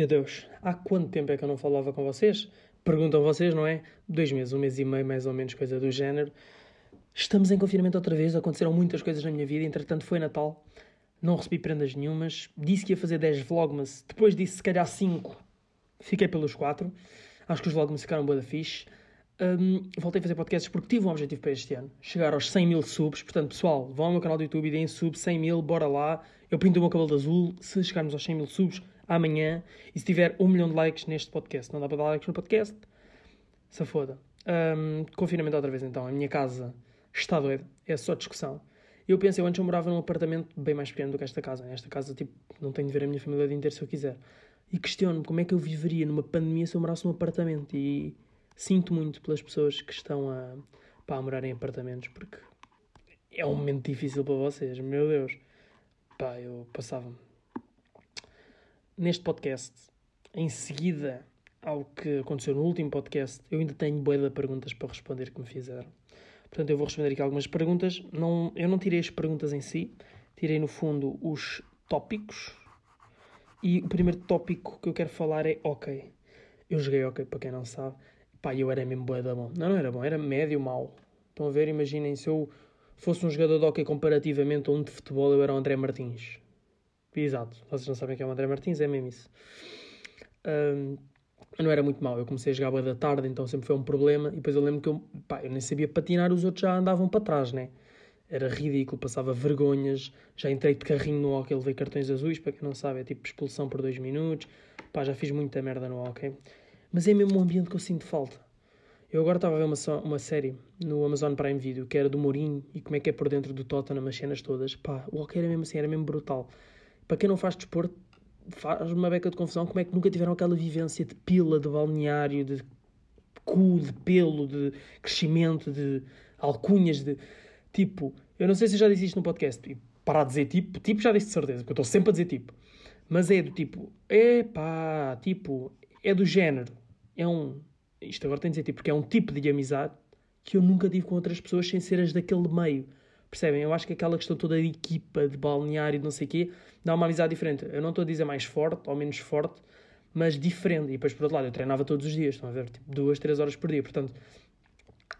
Meu Deus, há quanto tempo é que eu não falava com vocês? Perguntam vocês, não é? Dois meses, um mês e meio, mais ou menos, coisa do género. Estamos em confinamento outra vez, aconteceram muitas coisas na minha vida, entretanto foi Natal, não recebi prendas nenhumas, disse que ia fazer 10 vlogmas, depois disse se calhar 5, fiquei pelos 4, acho que os vlogmas ficaram boa da fixe. Um, voltei a fazer podcasts porque tive um objetivo para este ano, chegar aos 100 mil subs, portanto pessoal, vão ao meu canal do YouTube e deem sub, 100 mil, bora lá, eu pinto o meu cabelo de azul, se chegarmos aos 100 mil subs, amanhã, e se tiver um milhão de likes neste podcast, não dá para dar likes no podcast, se foda. Um, confinamento outra vez então, a minha casa está doida, é só discussão. Eu pensei, eu antes eu morava num apartamento bem mais pequeno do que esta casa. Esta casa, tipo, não tenho de ver a minha família o dia inteiro se eu quiser. E questiono-me como é que eu viveria numa pandemia se eu morasse num apartamento. E sinto muito pelas pessoas que estão a, pá, a morar em apartamentos, porque é um momento difícil para vocês, meu Deus. Pá, eu passava-me. Neste podcast, em seguida ao que aconteceu no último podcast, eu ainda tenho boia de perguntas para responder que me fizeram. Portanto, eu vou responder aqui algumas perguntas. Não, eu não tirei as perguntas em si, tirei no fundo os tópicos. E o primeiro tópico que eu quero falar é ok. Eu joguei ok, para quem não sabe. Pá, eu era mesmo boa da bom. Não, não era bom, era médio mau. Estão a ver? Imaginem se eu fosse um jogador de hockey comparativamente a um de futebol, eu era o André Martins. Exato. Vocês não sabem quem é o André Martins? É mesmo isso. Um, não era muito mau. Eu comecei a jogar boa da tarde, então sempre foi um problema. E depois eu lembro que eu, pá, eu nem sabia patinar, os outros já andavam para trás, né? Era ridículo, passava vergonhas. Já entrei de carrinho no hockey, levei cartões azuis, para quem não sabe, é tipo expulsão por dois minutos. Pá, já fiz muita merda no hockey. Mas é mesmo um ambiente que eu sinto falta. Eu agora estava a ver uma, uma série no Amazon Prime Video que era do Mourinho e como é que é por dentro do Tottenham as cenas todas. Pá, o hockey era mesmo assim, era mesmo brutal. Para quem não faz desporto, faz uma beca de confusão como é que nunca tiveram aquela vivência de pila, de balneário, de cu, de pelo, de crescimento, de alcunhas, de tipo. Eu não sei se eu já disse isto no podcast e parar de dizer tipo, tipo já disse de certeza, porque eu estou sempre a dizer tipo. Mas é do tipo, é pá, tipo, é do género. É um. Isto agora tem de dizer tipo, porque é um tipo de amizade que eu nunca tive com outras pessoas sem ser as daquele meio. Percebem? Eu acho que aquela questão toda de equipa, de balneário, de não sei o quê, dá uma amizade diferente. Eu não estou a dizer mais forte ou menos forte, mas diferente. E depois, por outro lado, eu treinava todos os dias, estão a ver? Tipo, duas, três horas por dia. Portanto,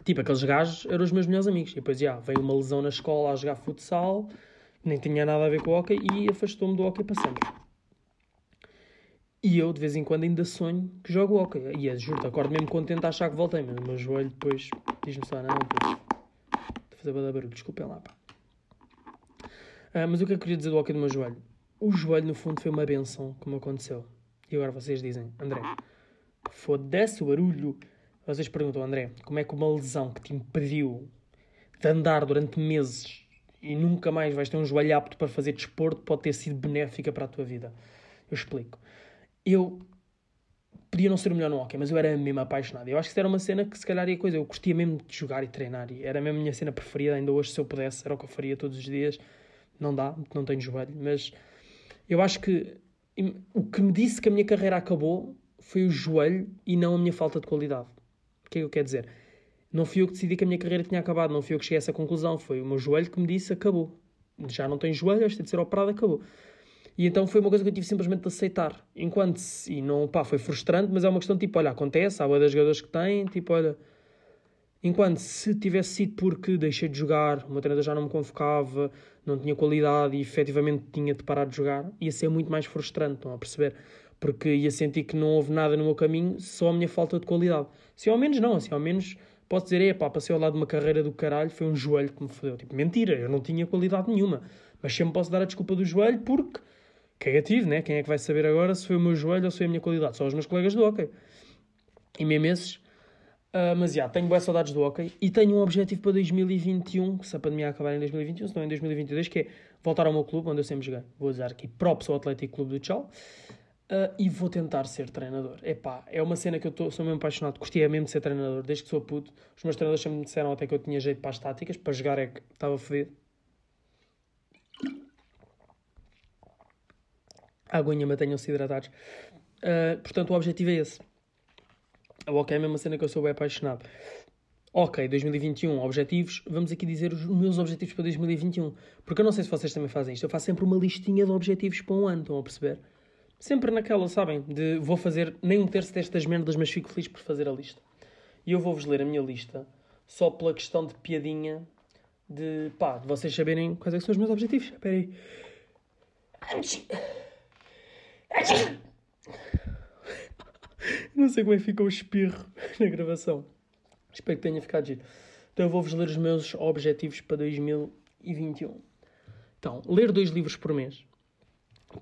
tipo, aqueles gajos eram os meus melhores amigos. E depois, já, veio uma lesão na escola a jogar futsal, nem tinha nada a ver com o hockey e afastou-me do hockey para sempre. E eu, de vez em quando, ainda sonho que jogo hockey. E, juro-te, acordo mesmo contente a achar que voltei, mas o meu joelho depois diz-me só, não, depois fazer barulho, desculpem lá, pá. Ah, mas o que eu queria dizer do hockey do meu joelho? O joelho, no fundo, foi uma benção, como aconteceu. E agora vocês dizem, André, foda-se o barulho. Vocês perguntam, André, como é que uma lesão que te impediu de andar durante meses e nunca mais vais ter um joelho apto para fazer desporto pode ter sido benéfica para a tua vida? Eu explico. Eu podia não ser o melhor no hockey, mas eu era mesmo apaixonado. Eu acho que isso era uma cena que se calhar ia coisa. Eu curtia mesmo de jogar e treinar. E era mesmo a minha cena preferida. Ainda hoje, se eu pudesse, era o que eu faria todos os dias. Não dá, não tenho joelho. Mas eu acho que o que me disse que a minha carreira acabou foi o joelho e não a minha falta de qualidade. O que é que eu quero dizer? Não fui eu que decidi que a minha carreira tinha acabado. Não fui eu que cheguei a essa conclusão. Foi o meu joelho que me disse acabou. Já não tenho joelho, este de ser operado, acabou. E então foi uma coisa que eu tive simplesmente de aceitar. Enquanto, e não, pá, foi frustrante, mas é uma questão tipo, olha, acontece, há boa das jogadores que têm, tipo, olha. Enquanto se tivesse sido porque deixei de jogar, o meu treinador já não me convocava, não tinha qualidade e efetivamente tinha de parar de jogar, ia ser muito mais frustrante, estão a perceber? Porque ia sentir que não houve nada no meu caminho, só a minha falta de qualidade. Se ao menos não, assim, ao menos posso dizer, é pá, passei ao lado de uma carreira do caralho, foi um joelho que me fodeu. Tipo, mentira, eu não tinha qualidade nenhuma. Mas sempre posso dar a desculpa do joelho porque cagativo, né? Quem é que vai saber agora se foi o meu joelho ou se foi a minha qualidade? Só os meus colegas do hockey. E mesmo esses. Uh, mas já, tenho boas saudades do hockey e tenho um objetivo para 2021, se a pandemia acabar em 2021, se não em 2022, que é voltar ao meu clube, onde eu sempre joguei. Vou usar aqui props ao Atlético Clube do Tchau. Uh, e vou tentar ser treinador. Epá, é uma cena que eu tô, sou mesmo apaixonado. Curtia mesmo de ser treinador, desde que sou puto. Os meus treinadores sempre me disseram até que eu tinha jeito para as táticas, para jogar é que estava fedido. aguinha mantenham-se hidratados. Uh, portanto, o objetivo é esse. O ok é a mesma cena que eu sou bem apaixonado. Ok, 2021, objetivos. Vamos aqui dizer os meus objetivos para 2021. Porque eu não sei se vocês também fazem isto. Eu faço sempre uma listinha de objetivos para um ano, estão a perceber? Sempre naquela, sabem? De vou fazer nem um terço destas merdas, mas fico feliz por fazer a lista. E eu vou-vos ler a minha lista só pela questão de piadinha de pá, de vocês saberem quais é são os meus objetivos. Espera aí. Não sei como é que ficou o espirro na gravação. Espero que tenha ficado giro. Então eu vou-vos ler os meus objetivos para 2021. Então, ler dois livros por mês.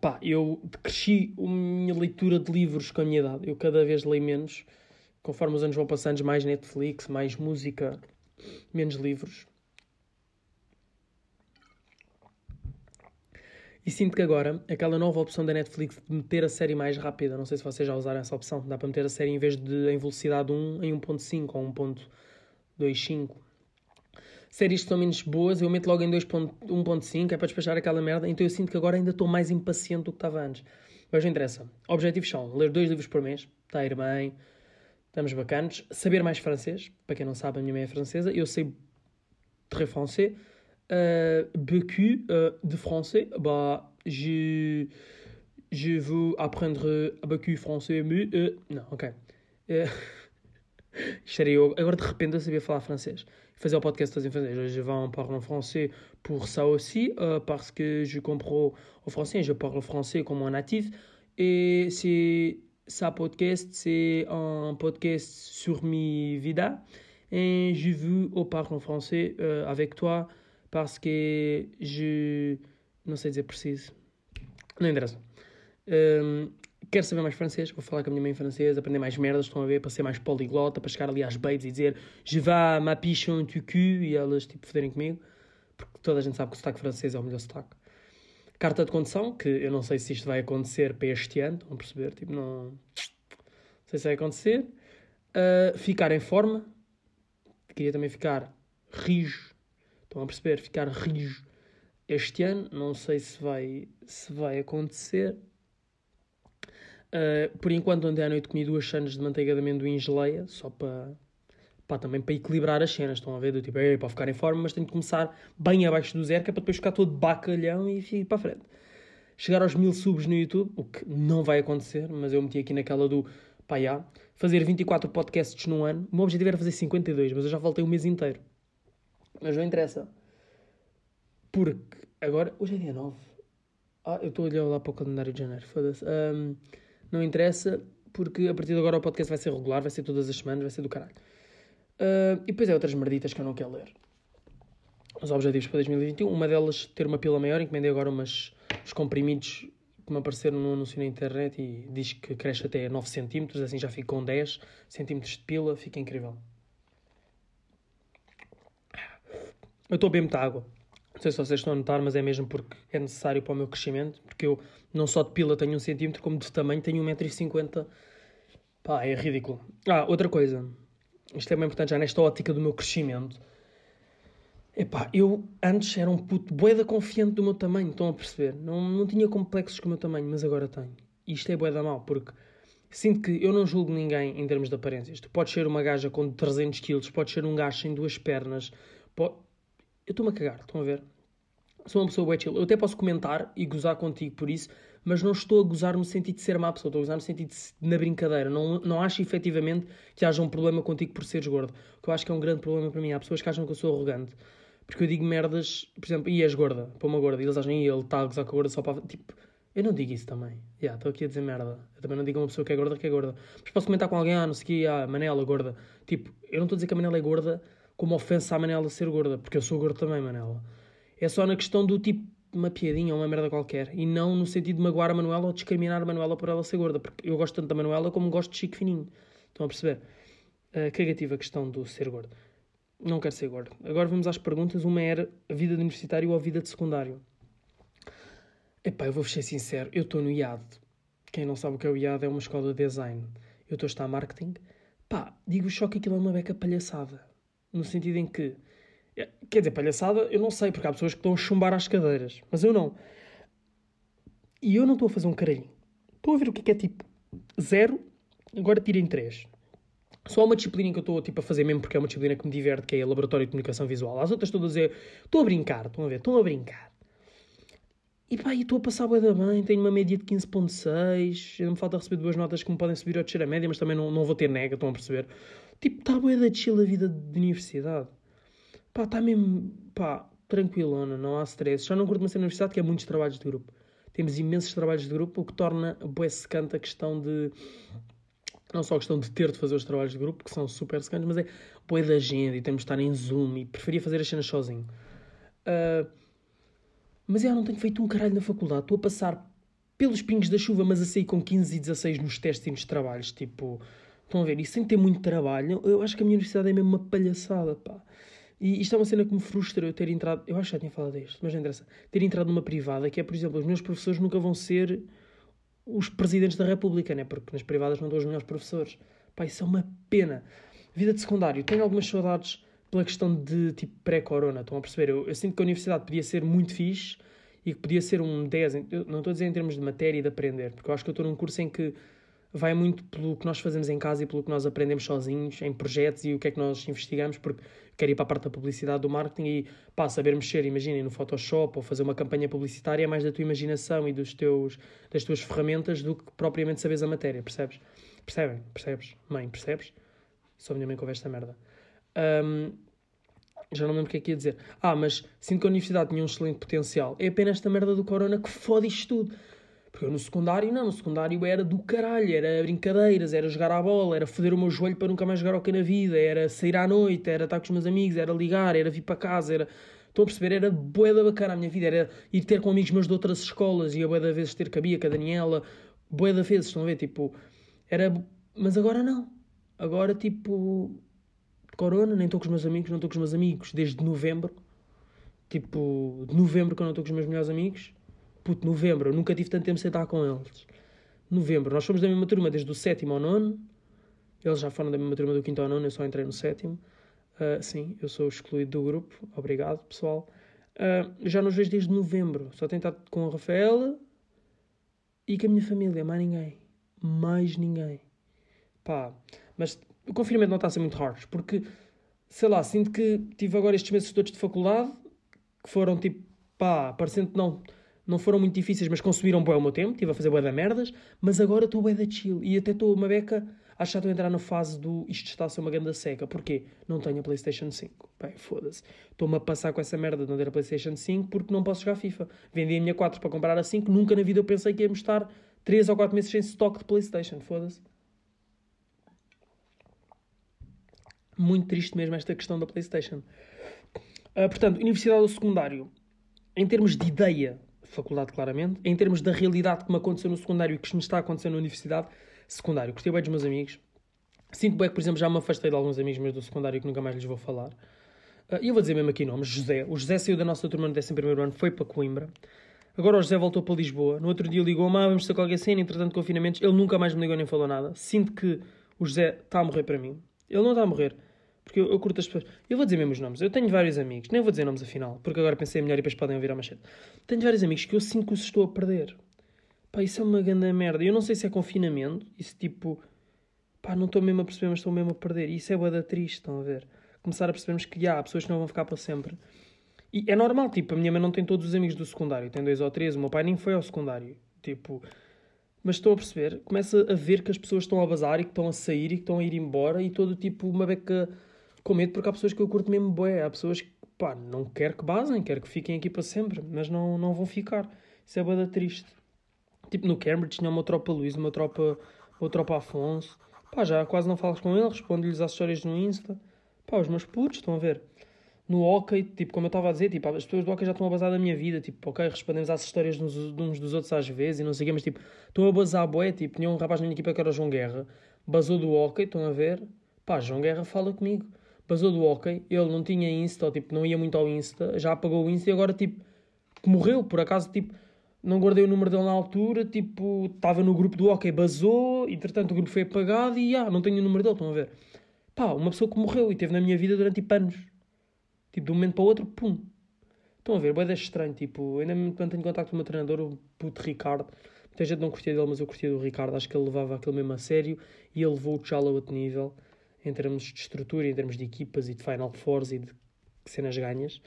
Pá, eu cresci a minha leitura de livros com a minha idade. Eu cada vez leio menos. Conforme os anos vão passando, mais Netflix, mais música, menos livros. E sinto que agora, aquela nova opção da Netflix de meter a série mais rápida, não sei se vocês já usaram essa opção, dá para meter a série em vez de em velocidade 1 em 1.5 ou 1.25. Séries que são menos boas, eu meto logo em 1.5, é para despachar aquela merda, então eu sinto que agora ainda estou mais impaciente do que estava antes. Mas não interessa. Objetivos são ler dois livros por mês, está a ir bem, estamos bacanos. Saber mais francês, para quem não sabe, a minha mãe é francesa, eu sei très français, Euh, beaucoup euh, de français. Bah, je, je veux apprendre beaucoup français, mais. Euh, ok. Eu. Agora de repente eu sabia falar francês. Fazer o podcast todo em. Je vais en parler français pour ça aussi, euh, parce que je comprends au français. Je parle français comme un natif. Et c'est. Ça podcast, c'est un podcast sur mes vidas. Et je veux en parler français euh, avec toi parce que je. Não sei dizer preciso. Não interessa. Um, quero saber mais francês, vou falar com a minha mãe em francês, aprender mais merdas, estão a ver, para ser mais poliglota, para chegar ali às babes e dizer Je vais ma pichon tu cul e elas tipo foderem comigo, porque toda a gente sabe que o sotaque francês é o melhor sotaque. Carta de condução, que eu não sei se isto vai acontecer para este ano, estão a perceber? Tipo, não, não sei se vai acontecer. Uh, ficar em forma, queria também ficar rijo Estão a perceber? Ficar rijo este ano. Não sei se vai, se vai acontecer. Uh, por enquanto, ontem à noite comi duas chanas de manteiga de amendoim geleia, só para, também para equilibrar as cenas. Estão a ver? Do tipo, é para ficar em forma, mas tenho de começar bem abaixo do zero, que é para depois ficar todo bacalhão e ir para a frente. Chegar aos mil subs no YouTube, o que não vai acontecer, mas eu meti aqui naquela do pá, já, fazer 24 podcasts num ano. O meu objetivo era fazer 52, mas eu já voltei o mês inteiro. Mas não interessa. Porque agora, hoje é dia 9. Ah, eu estou a olhar lá para o calendário de janeiro, foda-se. Um, não interessa, porque a partir de agora o podcast vai ser regular, vai ser todas as semanas, vai ser do caralho. Uh, e depois é outras merditas que eu não quero ler. Os objetivos para 2021, uma delas ter uma pila maior, encomendei agora umas, uns comprimidos que me apareceram no anúncio na internet e diz que cresce até 9 cm, assim já fico com 10 cm de pila, fica incrível. Eu estou a beber muita água. Não sei se vocês estão a notar, mas é mesmo porque é necessário para o meu crescimento. Porque eu não só de pila tenho um centímetro, como de tamanho tenho 1,50m. Pá, é ridículo. Ah, outra coisa. Isto é bem importante já nesta ótica do meu crescimento. Epá, eu antes era um puto boeda confiante do meu tamanho, estão a perceber? Não, não tinha complexos com o meu tamanho, mas agora tenho. E isto é boeda mal, porque sinto que eu não julgo ninguém em termos de aparências. Tu podes ser uma gaja com 300 quilos, podes ser um gajo sem duas pernas, pode eu estou-me a cagar, estão a ver? Sou uma pessoa bem chill. Eu até posso comentar e gozar contigo por isso, mas não estou a gozar no sentido de ser má pessoa, estou a gozar no sentido de, na brincadeira. Não, não acho efetivamente que haja um problema contigo por seres gordo. Que eu acho que é um grande problema para mim. Há pessoas que acham que eu sou arrogante. Porque eu digo merdas, por exemplo, e és gorda, para uma gorda, e eles acham, e ele está a gozar com a gorda só para. Tipo, eu não digo isso também. Já, yeah, estou aqui a dizer merda. Eu também não digo a uma pessoa que é gorda que é gorda. Mas posso comentar com alguém, ah, não sei o que, ah, Manela, gorda. Tipo, eu não estou a dizer que a Manela é gorda como ofensa à Manela ser gorda, porque eu sou gordo também, Manela. É só na questão do tipo uma piadinha uma merda qualquer, e não no sentido de magoar a Manuela ou discriminar a Manuela por ela ser gorda, porque eu gosto tanto da Manuela como gosto de Chico Fininho. Estão a perceber? Uh, cagativa questão do ser gordo. Não quero ser gordo. Agora vamos às perguntas. Uma era a vida de universitário ou a vida de secundário. Epá, eu vou ser sincero, eu estou no IAD. Quem não sabe o que é o IAD é uma escola de design. Eu estou a estar marketing. Pá, digo só que aquilo é uma beca palhaçada no sentido em que, é, quer dizer, palhaçada, eu não sei, porque há pessoas que estão a chumbar às cadeiras, mas eu não. E eu não estou a fazer um caralhinho. Estou a ver o que é, que é tipo zero, agora tirem três. Só uma disciplina que eu estou tipo, a fazer mesmo porque é uma disciplina que me diverte, que é a Laboratório de Comunicação Visual. As outras a dizer, estou a brincar, estão a ver, estão a brincar. E pá, estou a passar bué da bem, tenho uma média de 15.6, ainda me falta receber duas notas que me podem subir ou descer a média, mas também não, não vou ter nega, estão a perceber? Tipo, está bué da chill a vida de universidade. Pá, está mesmo, pá, tranquilona, não há stress. Já não curto cena na universidade que é muitos trabalhos de grupo. Temos imensos trabalhos de grupo, o que torna bué secante a questão de... Não só a questão de ter de fazer os trabalhos de grupo, que são super secantes, mas é bué da agenda e temos de estar em Zoom e preferia fazer as cenas sozinho. Uh, mas eu não tenho feito um caralho na faculdade. Estou a passar pelos pingos da chuva, mas a sair com 15 e 16 nos testes e nos trabalhos. Tipo, estão a ver? E sem ter muito trabalho, eu acho que a minha universidade é mesmo uma palhaçada, pá. E isto é uma cena que me frustra eu ter entrado. Eu acho que já tinha falado disto, mas não interessa. Ter entrado numa privada, que é, por exemplo, os meus professores nunca vão ser os presidentes da República, né? Porque nas privadas não dão os melhores professores. Pá, isso é uma pena. Vida de secundário, tenho algumas saudades pela questão de tipo pré-corona, estão a perceber? Eu, eu, sinto que a universidade podia ser muito fixe e que podia ser um 10, eu não estou a dizer em termos de matéria e de aprender, porque eu acho que eu estou num curso em que vai muito pelo que nós fazemos em casa e pelo que nós aprendemos sozinhos, em projetos e o que é que nós investigamos, porque quero ir para a parte da publicidade, do marketing e pá, saber mexer, imaginem, no Photoshop ou fazer uma campanha publicitária é mais da tua imaginação e dos teus, das tuas ferramentas do que propriamente saberes a matéria, percebes? Percebem? Percebes? Mãe, percebes? Só minha mãe com esta merda. Um, já não lembro o que é que ia dizer. Ah, mas sinto que a universidade tinha um excelente potencial. É apenas esta merda do corona que fode isto tudo. Porque eu no secundário, não, no secundário era do caralho, era brincadeiras, era jogar à bola, era foder o meu joelho para nunca mais jogar ao que na vida, era sair à noite, era estar com os meus amigos, era ligar, era vir para casa, era. Estão a perceber? Era boeda bacana a minha vida, era ir ter com amigos meus de outras escolas e a boeda vezes ter cabia com a Daniela, boeda vezes, estão a ver? Tipo, era. Mas agora não. Agora, tipo, corona, nem estou com os meus amigos, não estou com os meus amigos desde novembro. Tipo, de novembro que eu não estou com os meus melhores amigos. Puto, novembro, eu nunca tive tanto tempo sem estar com eles. Novembro, nós fomos da mesma turma desde o sétimo ao nono. Eles já foram da mesma turma do quinto ao nono, eu só entrei no sétimo. Uh, sim, eu sou excluído do grupo. Obrigado, pessoal. Uh, já nos vejo desde novembro. Só tenho estado com a Rafaela e com a minha família. Mais ninguém. Mais ninguém. Pá, mas o confinamento não está a ser muito hard, porque, sei lá, sinto que tive agora estes meses todos de faculdade, que foram tipo, pá, parecendo que não, não foram muito difíceis, mas consumiram bem o meu tempo, estive a fazer bué da merdas, mas agora estou bué da chill, e até estou uma beca, acho que estou a entrar na fase do isto está a ser uma grande seca, porquê? Não tenho a Playstation 5, bem, foda-se, estou-me a passar com essa merda de não ter a Playstation 5 porque não posso jogar FIFA, vendi a minha 4 para comprar a 5, nunca na vida eu pensei que íamos estar 3 ou 4 meses sem stock de Playstation, foda-se. Muito triste mesmo esta questão da PlayStation. Uh, portanto, universidade ou secundário, em termos de ideia, faculdade claramente, em termos da realidade que me aconteceu no secundário e que me está a acontecer na universidade, secundário. Gostei bem dos meus amigos. Sinto bem que, por exemplo, já me afastei de alguns amigos meus do secundário que nunca mais lhes vou falar. Uh, e eu vou dizer mesmo aqui nomes. José. O José saiu da nossa turma no 11 ano, foi para Coimbra. Agora o José voltou para Lisboa. No outro dia ligou-me, ah, vamos ter qualquer cena, entretanto confinamentos. Ele nunca mais me ligou nem falou nada. Sinto que o José está a morrer para mim. Ele não está a morrer. Porque eu, eu curto as pessoas. Eu vou dizer mesmo os nomes. Eu tenho vários amigos, nem vou dizer nomes afinal, porque agora pensei melhor e depois podem ouvir a machete. Tenho vários amigos que eu sinto que os estou a perder. Pá, isso é uma grande merda. Eu não sei se é confinamento, isso tipo. Pá, não estou mesmo a perceber, mas estou mesmo a perder. E isso é boa triste, estão a ver? Começar a percebermos que há pessoas que não vão ficar para sempre. E é normal, tipo, a minha mãe não tem todos os amigos do secundário, tem dois ou três, o meu pai nem foi ao secundário. Tipo, mas estou a perceber, começa a ver que as pessoas estão a bazar e que estão a sair e que estão a ir embora e todo tipo uma beca com medo porque há pessoas que eu curto mesmo bué, há pessoas que, pá, não quero que basem, quero que fiquem aqui para sempre, mas não, não vão ficar. Isso é bué triste. Tipo, no Cambridge tinha uma tropa Luís, uma tropa, uma tropa Afonso. Pá, já quase não falas com eles, respondo-lhes às histórias no Insta. Pá, os meus putos, estão a ver? No hockey, tipo, como eu estava a dizer, tipo, as pessoas do hockey já estão a basar da minha vida, tipo, ok, respondemos às histórias de uns dos outros às vezes e não sei o quê, mas tipo, estão a basar bué, tipo, tinha um rapaz na minha equipa que era o João Guerra, basou do hockey, estão a ver? Pá, João Guerra fala comigo basou do hockey, ele não tinha Insta, ou, tipo, não ia muito ao Insta, já apagou o Insta e agora, tipo, morreu, por acaso, tipo, não guardei o número dele na altura, tipo, estava no grupo do hockey, basou, entretanto o grupo foi apagado e, ah, não tenho o número dele, estão a ver? Pá, uma pessoa que morreu e teve na minha vida durante, tipo, anos. Tipo, de um momento para o outro, pum. Estão a ver, bem estranho, tipo, ainda mantenho contato com o meu treinador, o puto Ricardo. Muita gente não curtia dele, mas eu curtia do Ricardo, acho que ele levava aquilo mesmo a sério e ele levou o Tchala a outro nível em termos de estrutura, em termos de equipas e de Final Fours e de cenas ganhas.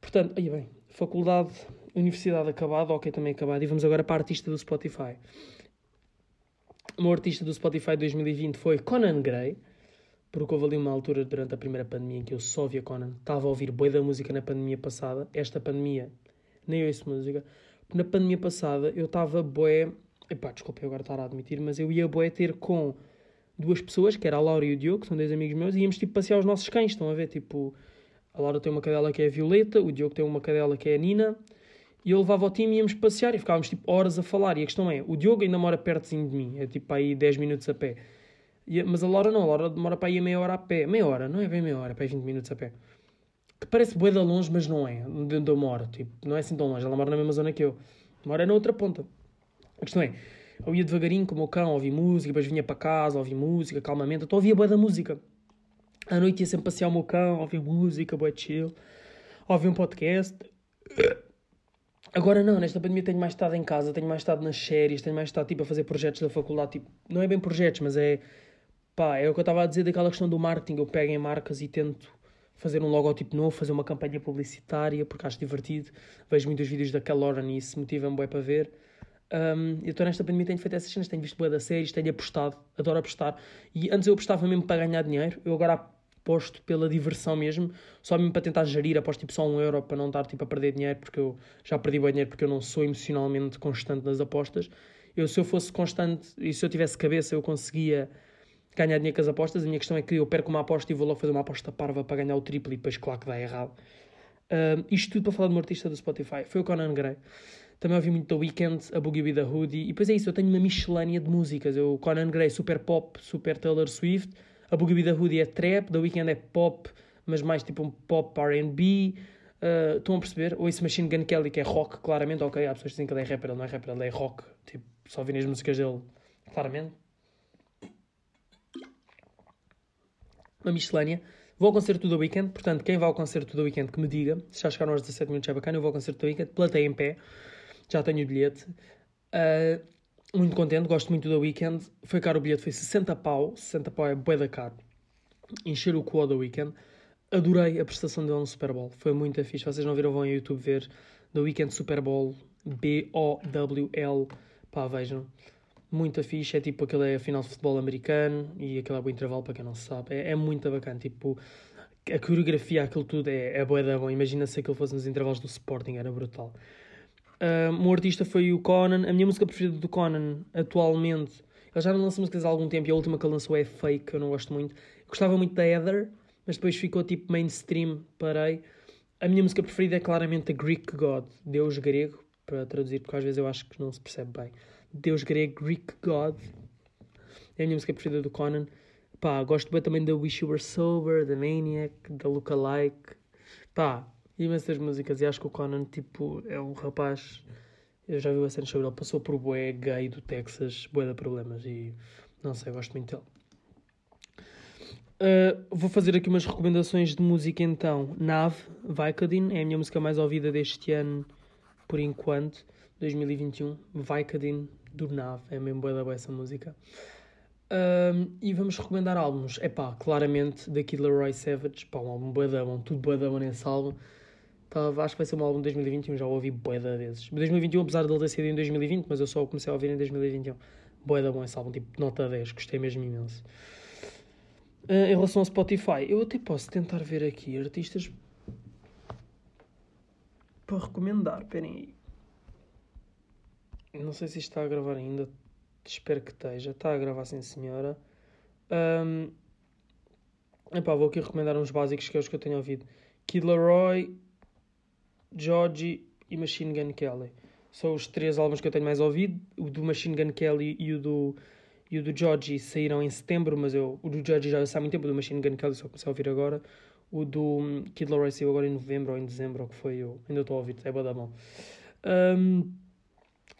Portanto, aí bem, faculdade Universidade acabada, ok, também acabada. E vamos agora para a artista do Spotify. O meu artista do Spotify 2020 foi Conan Gray. Porque houve ali uma altura durante a primeira pandemia em que eu só via Conan. Estava a ouvir boi da música na pandemia passada. Esta pandemia, nem ouço música. Na pandemia passada eu estava boé. Epá, desculpa eu agora estar a admitir, mas eu ia boé ter com duas pessoas, que era a Laura e o Diogo, que são dois amigos meus, e íamos tipo passear os nossos cães. Estão a ver? Tipo, a Laura tem uma cadela que é a Violeta, o Diogo tem uma cadela que é a Nina. E eu levava o time e íamos passear e ficávamos tipo horas a falar. E a questão é, o Diogo ainda mora pertozinho de mim, é tipo aí 10 minutos a pé. Mas a Laura não, a Laura demora para ir meia hora a pé. Meia hora, não é bem meia hora, é para ir 20 minutos a pé. Que parece bué de longe, mas não é, de onde eu moro. Tipo, não é assim tão longe, ela mora na mesma zona que eu. Mora na outra ponta. A questão é, eu ia devagarinho com o cão, ouvi música, depois vinha para casa, ouvi música, calmamente. Então ouvia bué da música. À noite ia sempre passear o meu cão, ouvir música, bué chill. Ouvi um podcast. Agora não, nesta pandemia tenho mais estado em casa, tenho mais estado nas séries, tenho mais estado tipo, a fazer projetos da faculdade. Tipo, não é bem projetos, mas é. Pá, é o que eu estava a dizer daquela questão do marketing. Eu pego em marcas e tento fazer um logotipo novo, fazer uma campanha publicitária, porque acho divertido. Vejo muitos vídeos da Lauren e isso motiva-me bem para ver. Um, eu estou nesta pandemia, tenho feito essas cenas, tenho visto boa da séries, tenho apostado, adoro apostar. E antes eu apostava mesmo para ganhar dinheiro, eu agora aposto pela diversão mesmo, só mesmo para tentar gerir, aposto tipo só um euro para não estar tipo a perder dinheiro, porque eu já perdi bem dinheiro porque eu não sou emocionalmente constante nas apostas. Eu, se eu fosse constante e se eu tivesse cabeça, eu conseguia ganhar dinheiro com as apostas. A minha questão é que eu perco uma aposta e vou logo fazer uma aposta parva para ganhar o triplo e depois, claro que dá errado. Uh, isto tudo para falar de um artista do Spotify. Foi o Conan Gray. Também ouvi muito The Weeknd, a Boogie with the Hoodie. E depois é isso, eu tenho uma miscelânea de músicas. Eu, Conan Gray, super pop, super Taylor Swift. A Boogie with the Hoodie é trap, The Weeknd é pop, mas mais tipo um pop R&B. Uh, estão a perceber? Ou esse Machine Gun Kelly, que é rock, claramente. Ok, há pessoas que dizem que ele é rapper, ele não é rapper, ele é rock. Tipo, só ouvirem as músicas dele, claramente. Uma miscelânea. Vou ao concerto do The Weeknd, portanto, quem vai ao concerto do The Weeknd que me diga, se já chegaram aos 17 minutos é bacana, eu vou ao concerto do The Weeknd, plateia em pé, já tenho o bilhete. Uh, muito contente, gosto muito do Weekend. Foi caro o bilhete, foi 60 pau. 60 pau é bué da caro. Encher o cu do Weekend. Adorei a prestação dele no Super Bowl. Foi muito fixe. Vocês não viram, vão ao YouTube ver The Weekend Super Bowl. B-O-W-L. Pá, vejam. Muito fixe. É tipo aquele é a final de futebol americano e aquele é o intervalo para quem não sabe. É, é muito bacana. Tipo, a coreografia, aquilo tudo é, é bué da bom. Imagina se aquilo fosse nos intervalos do Sporting, era brutal. Uh, um artista foi o Conan. A minha música preferida do Conan atualmente. Ele já não lança músicas há algum tempo e a última que ele lançou é Fake, eu não gosto muito. Gostava muito da Heather, mas depois ficou tipo mainstream, parei. A minha música preferida é claramente a Greek God, Deus grego, para traduzir, porque às vezes eu acho que não se percebe bem. Deus grego, Greek God. É a minha música preferida do Conan. Pá, gosto bem também da Wish You Were Sober, da Maniac, da Lookalike. Pá, imensas músicas e acho que o Conan, tipo, é um rapaz. Eu já vi cena sobre ele, passou por bué gay do Texas, bué de problemas e não sei, gosto muito dele. Uh, vou fazer aqui umas recomendações de música então. Nave, Vicodin, é a minha música mais ouvida deste ano, por enquanto, 2021. Vicodin, do Nave, é mesmo boa da boa essa música. Uh, e vamos recomendar álbuns. É pá, claramente, da Killer Roy Savage, pá, um álbum bom, tudo bom nesse álbum. Tá, acho que vai ser um álbum de 2021, já ouvi boeda vezes. 2021, apesar de ele ter sido em 2020, mas eu só comecei a ouvir em 2021. Boeda bom esse álbum, tipo nota 10, gostei mesmo imenso. Uh, em relação ao Spotify, eu até posso tentar ver aqui artistas para recomendar. Esperem aí. Não sei se isto está a gravar ainda. Espero que esteja. Está a gravar, sim, senhora. Um, epá, vou aqui recomendar uns básicos que é os que eu tenho ouvido. Kid Laroi, Georgie e Machine Gun Kelly. São os três álbuns que eu tenho mais ouvido. O do Machine Gun Kelly e o do, e o do Georgie saíram em setembro, mas eu, o do Georgie já há muito tempo. O do Machine Gun Kelly só comecei a ouvir agora. O do hum, Kid Laroi saiu agora em novembro ou em dezembro, ou que foi. Eu ainda estou a ouvir, é da mão. Um,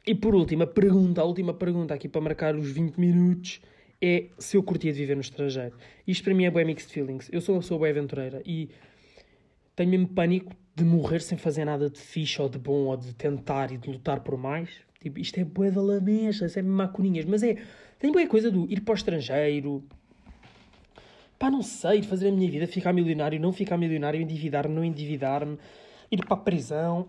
e por último, a pergunta, a última pergunta aqui para marcar os 20 minutos é se eu curtia de viver no estrangeiro. Isto para mim é bem mixed feelings. Eu sou uma pessoa bem aventureira e tenho mesmo pânico de morrer sem fazer nada de fixe ou de bom ou de tentar e de lutar por mais. Tipo, isto é bué da lamecha, é macuninhas. Mas é, tem boa coisa do ir para o estrangeiro. Pá, não sei, de fazer a minha vida, ficar milionário, não ficar milionário, endividar-me, não endividar-me, ir para a prisão.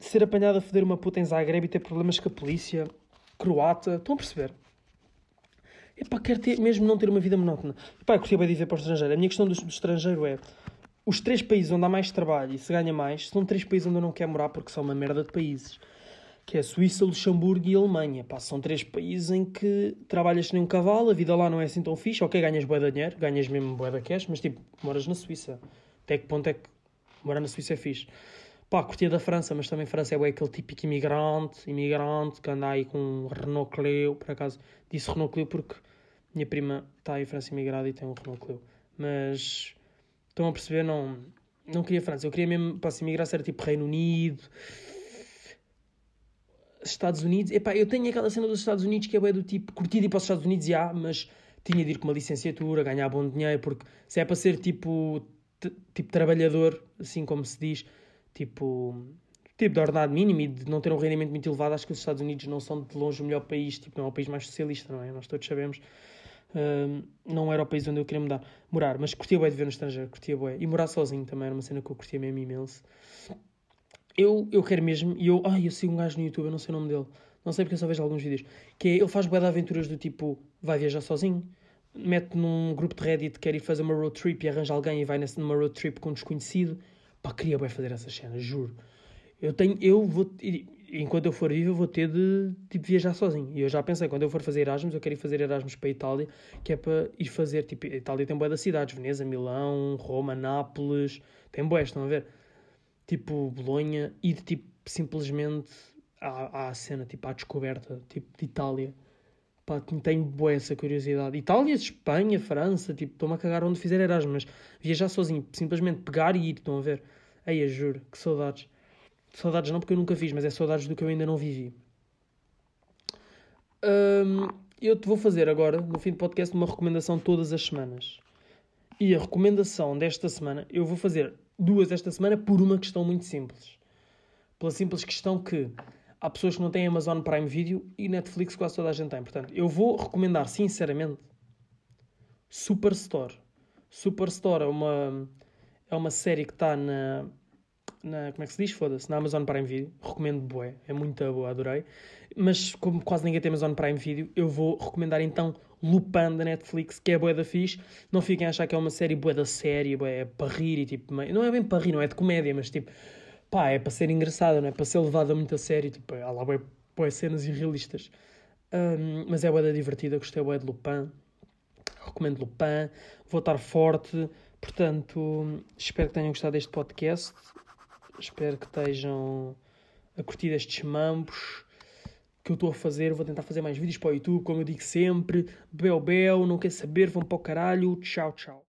ser apanhado a foder uma puta em Zagreb e ter problemas com a polícia croata. Estão a perceber? Epá, quero ter, mesmo não ter uma vida monótona. Epá, eu curtia bem dizer para o estrangeiro. A minha questão do, do estrangeiro é... Os três países onde há mais trabalho e se ganha mais são três países onde eu não quero morar porque são uma merda de países. Que é Suíça, Luxemburgo e Alemanha. Pá, são três países em que trabalhas nem um cavalo, a vida lá não é assim tão fixe. Ok, ganhas boa de dinheiro, ganhas mesmo boa da cash, mas tipo, moras na Suíça. Até que ponto é que morar na Suíça é fixe? Pá, curtia da França, mas também França é aquele típico imigrante, imigrante que anda aí com um Renault Clio, por acaso disse Renault Clio porque minha prima está em França imigrada e tem um Renault Clio. Mas estão a perceber, não, não queria França, eu queria mesmo, para se imigrar, era tipo Reino Unido, Estados Unidos. Epá, eu tenho aquela cena dos Estados Unidos que é do tipo, curtir ir para os Estados Unidos, já, mas tinha de ir com uma licenciatura, ganhar bom dinheiro, porque se é para ser tipo, tipo trabalhador, assim como se diz, tipo, tipo de ordenado mínimo e de não ter um rendimento muito elevado, acho que os Estados Unidos não são de longe o melhor país, tipo, não é o país mais socialista, não é? Nós todos sabemos. Não era o país onde eu queria mudar, morar, mas curtia bem de ver no estrangeiro, curtia bem. E morar sozinho também era uma cena que eu curtia mesmo imenso. Eu, eu quero mesmo, e eu, ai, eu sigo um gajo no YouTube, eu não sei o nome dele, não sei porque eu só vejo alguns vídeos, que é, ele faz bué de aventuras do tipo, vai viajar sozinho, mete num grupo de Reddit, quer ir fazer uma road trip e arranja alguém e vai nessa, numa road trip com um desconhecido, Pá, queria bem fazer essas cenas, juro. Eu tenho, eu vou, enquanto eu for vivo, eu vou ter de tipo, viajar sozinho. E eu já pensei, quando eu for fazer Erasmus, eu quero ir fazer Erasmus para a Itália, que é para ir fazer, tipo, a Itália tem boas das cidades, Veneza, Milão, Roma, Nápoles, tem boas, estão a ver? Tipo, Bolonha, e de tipo, simplesmente à, cena, tipo, à descoberta, tipo, de Itália. Pá, tenho boa essa curiosidade. Itália, Espanha, França, tipo, estou-me a cagar onde fizer Erasmus, mas viajar sozinho, simplesmente pegar e ir, estão a ver? Aí, juro, que saudades. Saudades não porque eu nunca fiz, mas é saudades do que eu ainda não vivi. Hum, eu te vou fazer agora, no fim do podcast, uma recomendação todas as semanas. E a recomendação desta semana, eu vou fazer duas esta semana por uma questão muito simples. Pela simples questão que há pessoas que não têm Amazon Prime Video e Netflix quase toda a gente tem. Portanto, eu vou recomendar sinceramente Superstore. Superstore é uma, é uma série que está na, na. Como é que se diz? Foda-se, na Amazon Prime Video. Recomendo bué, é muito boa, adorei. Mas como quase ninguém tem Amazon Prime Video, eu vou recomendar então Lupin da Netflix, que é bué da fixe. Não fiquem a achar que é uma série bué da série, bué, é para rir e tipo. Não é bem para rir, não é de comédia, mas tipo pá, é para ser engraçada, não é para ser levada muito a sério, tipo, há lá bué, cenas irrealistas. Um, mas é bué da divertida, gostei bué de Lupin, recomendo Lupin, vou estar forte, portanto, espero que tenham gostado deste podcast, espero que estejam a curtir estes mambos que eu estou a fazer, vou tentar fazer mais vídeos para o YouTube, como eu digo sempre, bel bel, não quer saber, vão para o caralho, tchau tchau.